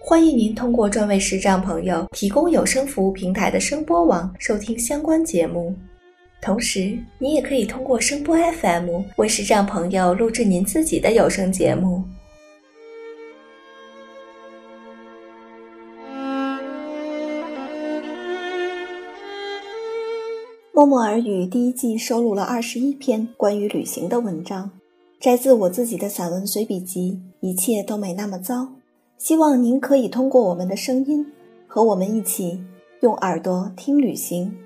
欢迎您通过专为视障朋友提供有声服务平台的声波网收听相关节目。同时，您也可以通过声波 FM 为视障朋友录制您自己的有声节目。默默耳语第一季收录了二十一篇关于旅行的文章，摘自我自己的散文随笔集《一切都没那么糟》。希望您可以通过我们的声音，和我们一起用耳朵听旅行。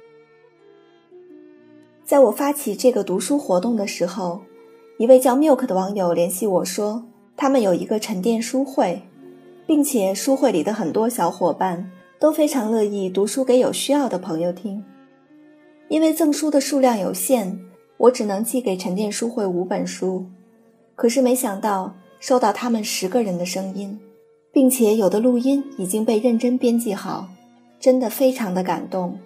在我发起这个读书活动的时候，一位叫 Milk 的网友联系我说，他们有一个沉淀书会，并且书会里的很多小伙伴都非常乐意读书给有需要的朋友听。因为赠书的数量有限，我只能寄给沉淀书会五本书，可是没想到收到他们十个人的声音。并且有的录音已经被认真编辑好，真的非常的感动。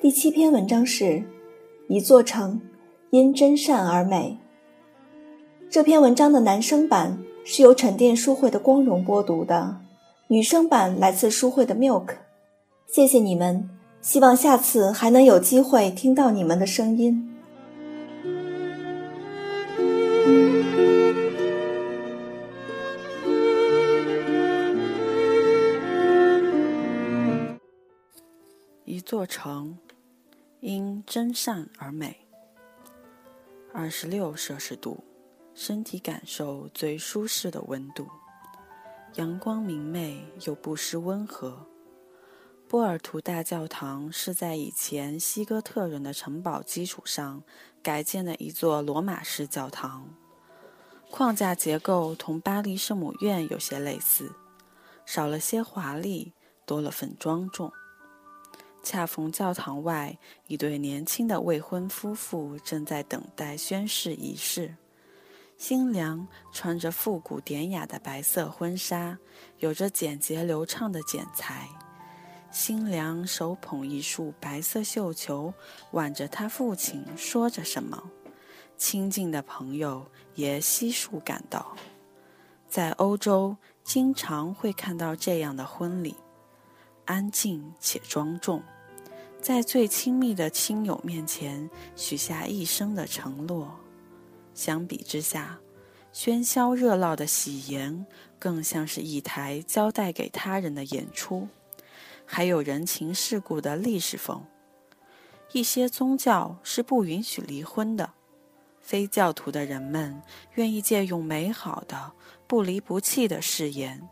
第七篇文章是《一座城因真善而美》。这篇文章的男生版是由沉淀书会的光荣播读的，女生版来自书会的 Milk。谢谢你们，希望下次还能有机会听到你们的声音。座城因真善而美。二十六摄氏度，身体感受最舒适的温度，阳光明媚又不失温和。波尔图大教堂是在以前西哥特人的城堡基础上改建的一座罗马式教堂，框架结构同巴黎圣母院有些类似，少了些华丽，多了份庄重。恰逢教堂外，一对年轻的未婚夫妇正在等待宣誓仪式。新娘穿着复古典雅的白色婚纱，有着简洁流畅的剪裁。新娘手捧一束白色绣球，挽着她父亲说着什么。亲近的朋友也悉数赶到。在欧洲，经常会看到这样的婚礼。安静且庄重，在最亲密的亲友面前许下一生的承诺。相比之下，喧嚣热闹的喜宴更像是一台交代给他人的演出，还有人情世故的历史风。一些宗教是不允许离婚的，非教徒的人们愿意借用美好的、不离不弃的誓言。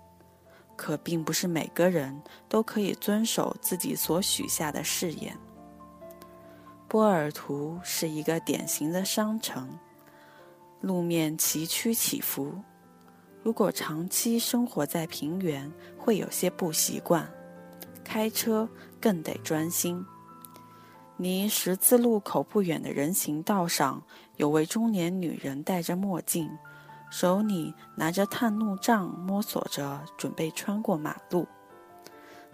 可并不是每个人都可以遵守自己所许下的誓言。波尔图是一个典型的商城，路面崎岖起伏。如果长期生活在平原，会有些不习惯，开车更得专心。离十字路口不远的人行道上，有位中年女人戴着墨镜。手里拿着探路杖，摸索着准备穿过马路。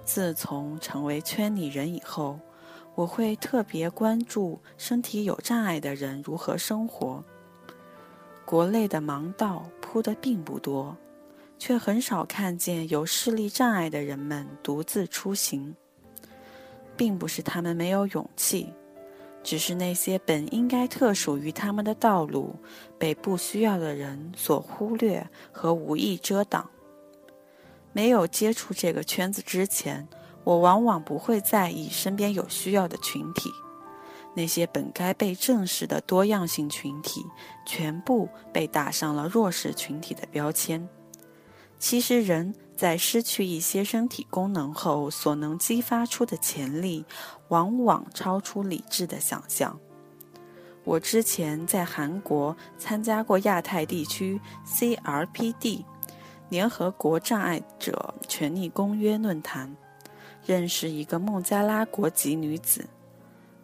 自从成为圈里人以后，我会特别关注身体有障碍的人如何生活。国内的盲道铺的并不多，却很少看见有视力障碍的人们独自出行，并不是他们没有勇气。只是那些本应该特属于他们的道路，被不需要的人所忽略和无意遮挡。没有接触这个圈子之前，我往往不会在意身边有需要的群体。那些本该被正视的多样性群体，全部被打上了弱势群体的标签。其实，人在失去一些身体功能后，所能激发出的潜力，往往超出理智的想象。我之前在韩国参加过亚太地区 CRPD 联合国障碍者权利公约论坛，认识一个孟加拉国籍女子。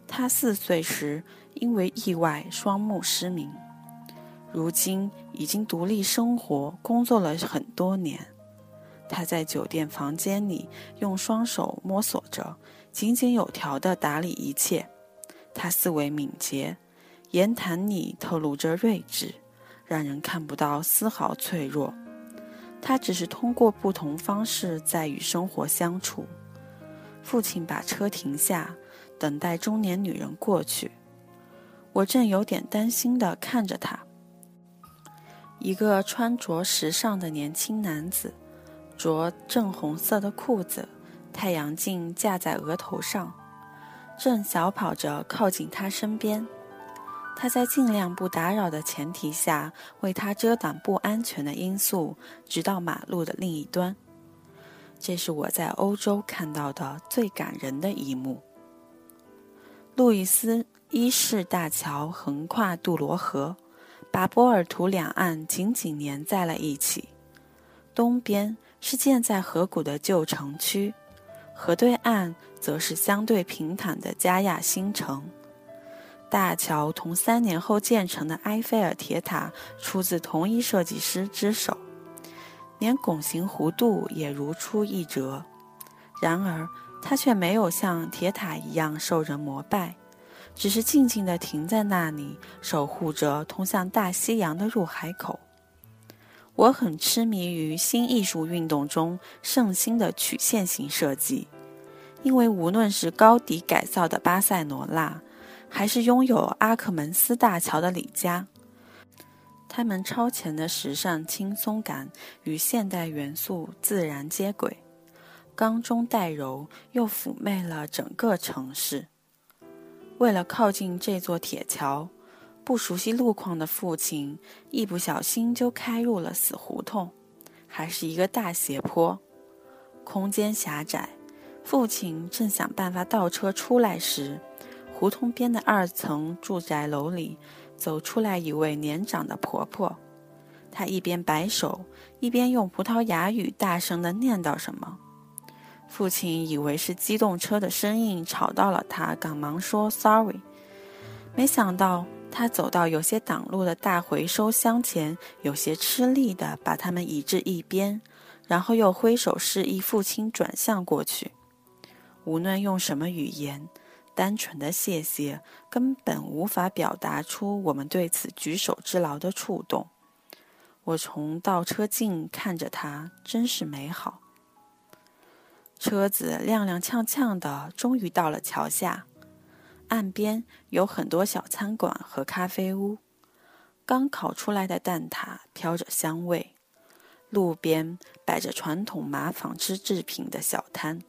她四岁时因为意外双目失明，如今已经独立生活、工作了很多年。他在酒店房间里用双手摸索着，井井有条地打理一切。他思维敏捷，言谈里透露着睿智，让人看不到丝毫脆弱。他只是通过不同方式在与生活相处。父亲把车停下，等待中年女人过去。我正有点担心地看着他。一个穿着时尚的年轻男子，着正红色的裤子，太阳镜架在额头上，正小跑着靠近他身边。他在尽量不打扰的前提下，为他遮挡不安全的因素，直到马路的另一端。这是我在欧洲看到的最感人的一幕。路易斯一世大桥横跨杜罗河，把波尔图两岸紧紧粘在了一起。东边是建在河谷的旧城区，河对岸则是相对平坦的加亚新城。大桥同三年后建成的埃菲尔铁塔出自同一设计师之手，连拱形弧度也如出一辙。然而，它却没有像铁塔一样受人膜拜，只是静静地停在那里，守护着通向大西洋的入海口。我很痴迷于新艺术运动中盛行的曲线型设计，因为无论是高迪改造的巴塞罗那。还是拥有阿克门斯大桥的李家，他们超前的时尚轻松感与现代元素自然接轨，刚中带柔，又妩媚了整个城市。为了靠近这座铁桥，不熟悉路况的父亲一不小心就开入了死胡同，还是一个大斜坡，空间狭窄。父亲正想办法倒车出来时。胡同边的二层住宅楼里，走出来一位年长的婆婆。她一边摆手，一边用葡萄牙语大声地念叨什么。父亲以为是机动车的声音吵到了他，赶忙说 “sorry”。没想到他走到有些挡路的大回收箱前，有些吃力地把它们移至一边，然后又挥手示意父亲转向过去。无论用什么语言。单纯的谢谢根本无法表达出我们对此举手之劳的触动。我从倒车镜看着他，真是美好。车子踉踉跄跄的，终于到了桥下。岸边有很多小餐馆和咖啡屋，刚烤出来的蛋挞飘着香味。路边摆着传统麻纺织制品的小摊。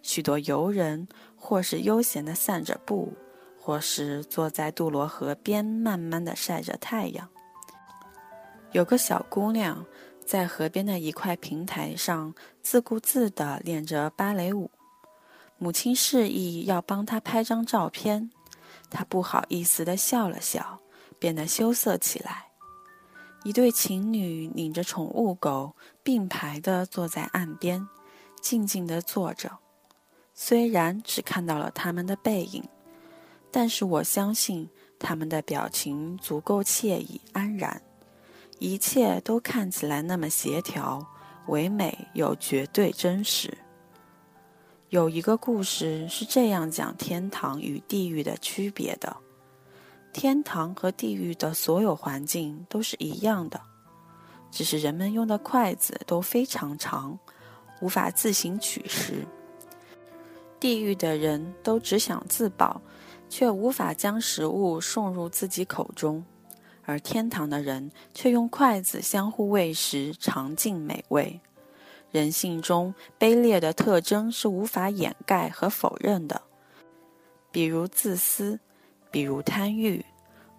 许多游人，或是悠闲地散着步，或是坐在杜罗河边，慢慢地晒着太阳。有个小姑娘在河边的一块平台上自顾自地练着芭蕾舞，母亲示意要帮她拍张照片，她不好意思地笑了笑，变得羞涩起来。一对情侣领着宠物狗并排地坐在岸边，静静地坐着。虽然只看到了他们的背影，但是我相信他们的表情足够惬意安然，一切都看起来那么协调、唯美又绝对真实。有一个故事是这样讲天堂与地狱的区别的：天堂和地狱的所有环境都是一样的，只是人们用的筷子都非常长，无法自行取食。地狱的人都只想自保，却无法将食物送入自己口中；而天堂的人却用筷子相互喂食，尝尽美味。人性中卑劣的特征是无法掩盖和否认的，比如自私，比如贪欲。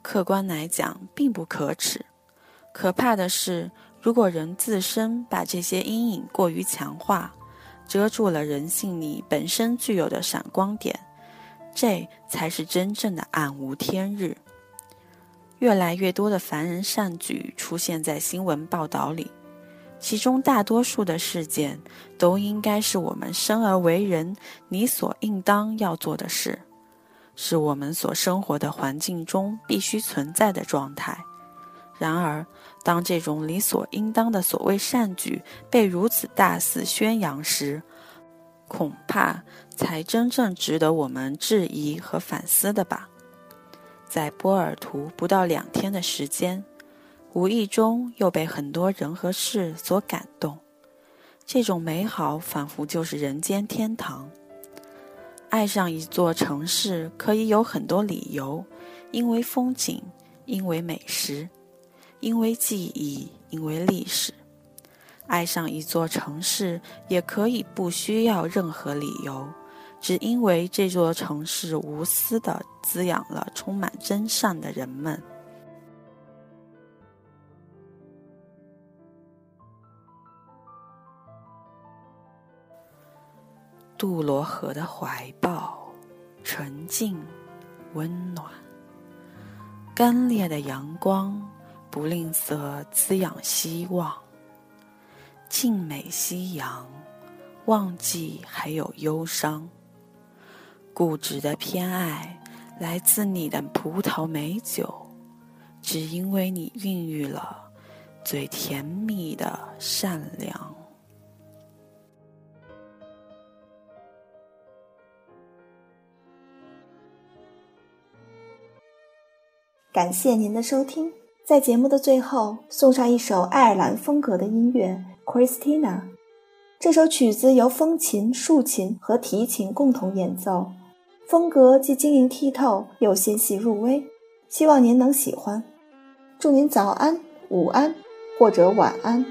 客观来讲，并不可耻。可怕的是，如果人自身把这些阴影过于强化。遮住了人性里本身具有的闪光点，这才是真正的暗无天日。越来越多的凡人善举出现在新闻报道里，其中大多数的事件都应该是我们生而为人理所应当要做的事，是我们所生活的环境中必须存在的状态。然而，当这种理所应当的所谓善举被如此大肆宣扬时，恐怕才真正值得我们质疑和反思的吧。在波尔图不到两天的时间，无意中又被很多人和事所感动。这种美好仿佛就是人间天堂。爱上一座城市可以有很多理由，因为风景，因为美食。因为记忆，因为历史，爱上一座城市也可以不需要任何理由，只因为这座城市无私的滋养了充满真善的人们。杜罗河的怀抱，纯净、温暖，干裂的阳光。不吝啬滋养希望，静美夕阳，忘记还有忧伤。固执的偏爱来自你的葡萄美酒，只因为你孕育了最甜蜜的善良。感谢您的收听。在节目的最后，送上一首爱尔兰风格的音乐《Christina》。这首曲子由风琴、竖琴和提琴共同演奏，风格既晶莹剔透又纤细入微。希望您能喜欢。祝您早安、午安或者晚安。